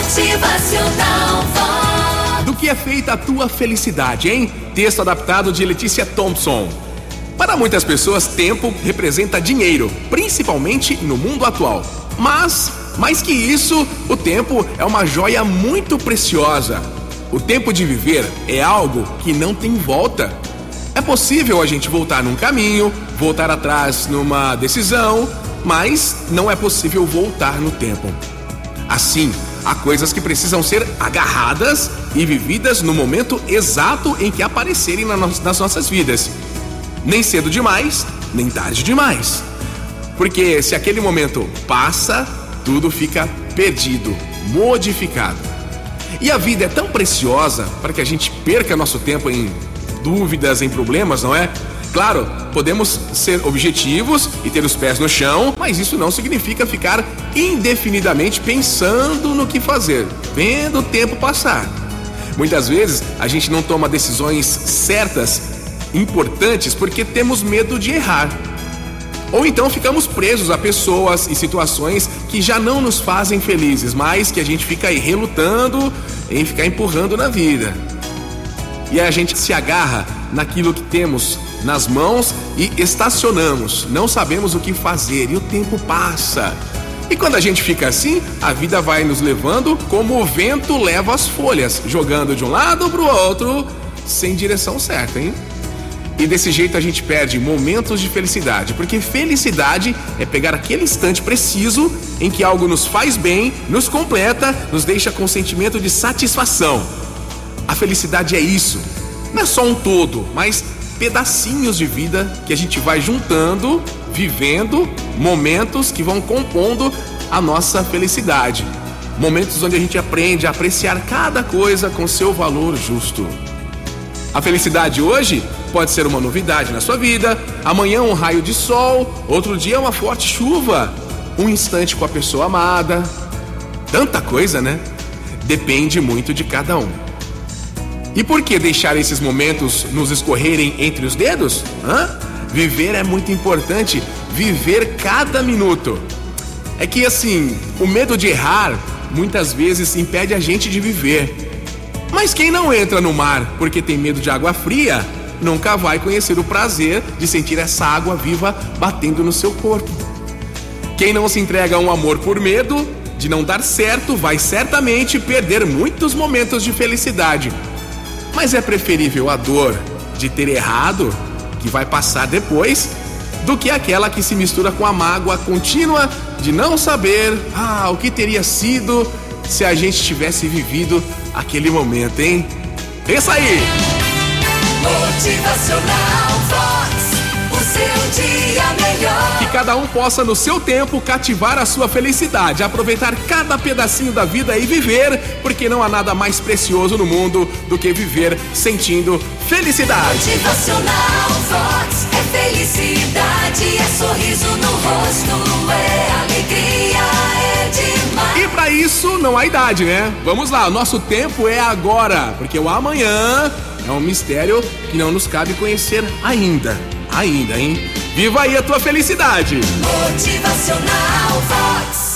Motivacional Vox. Do que é feita a tua felicidade, hein? Texto adaptado de Letícia Thompson. Para muitas pessoas, tempo representa dinheiro, principalmente no mundo atual. Mas, mais que isso, o tempo é uma joia muito preciosa. O tempo de viver é algo que não tem volta. É possível a gente voltar num caminho, voltar atrás numa decisão, mas não é possível voltar no tempo. Assim, há coisas que precisam ser agarradas e vividas no momento exato em que aparecerem nas nossas vidas. Nem cedo demais, nem tarde demais. Porque se aquele momento passa, tudo fica perdido, modificado. E a vida é tão preciosa para que a gente perca nosso tempo em dúvidas, em problemas, não é? Claro, podemos ser objetivos e ter os pés no chão, mas isso não significa ficar indefinidamente pensando no que fazer, vendo o tempo passar. Muitas vezes a gente não toma decisões certas, importantes, porque temos medo de errar. Ou então ficamos presos a pessoas e situações que já não nos fazem felizes, mas que a gente fica aí relutando em ficar empurrando na vida. E a gente se agarra naquilo que temos nas mãos e estacionamos. Não sabemos o que fazer e o tempo passa. E quando a gente fica assim, a vida vai nos levando como o vento leva as folhas, jogando de um lado para o outro, sem direção certa, hein? E desse jeito a gente perde momentos de felicidade, porque felicidade é pegar aquele instante preciso em que algo nos faz bem, nos completa, nos deixa com sentimento de satisfação. A felicidade é isso. Não é só um todo, mas pedacinhos de vida que a gente vai juntando, vivendo momentos que vão compondo a nossa felicidade. Momentos onde a gente aprende a apreciar cada coisa com seu valor justo. A felicidade hoje pode ser uma novidade na sua vida, amanhã um raio de sol, outro dia uma forte chuva, um instante com a pessoa amada. Tanta coisa, né? Depende muito de cada um. E por que deixar esses momentos nos escorrerem entre os dedos? Hã? Viver é muito importante, viver cada minuto. É que assim, o medo de errar muitas vezes impede a gente de viver. Mas quem não entra no mar porque tem medo de água fria, nunca vai conhecer o prazer de sentir essa água viva batendo no seu corpo. Quem não se entrega a um amor por medo de não dar certo vai certamente perder muitos momentos de felicidade mas é preferível a dor de ter errado, que vai passar depois, do que aquela que se mistura com a mágoa contínua de não saber ah, o que teria sido se a gente tivesse vivido aquele momento, hein? Pensa aí! Motivacional Vox, cada um possa, no seu tempo, cativar a sua felicidade, aproveitar cada pedacinho da vida e viver, porque não há nada mais precioso no mundo do que viver sentindo felicidade. Motivacional Vox é felicidade, é sorriso no rosto, é alegria, é demais. E para isso não há idade, né? Vamos lá, nosso tempo é agora, porque o amanhã é um mistério que não nos cabe conhecer ainda. Ainda, hein? Viva aí a tua felicidade! Motivacional Vox.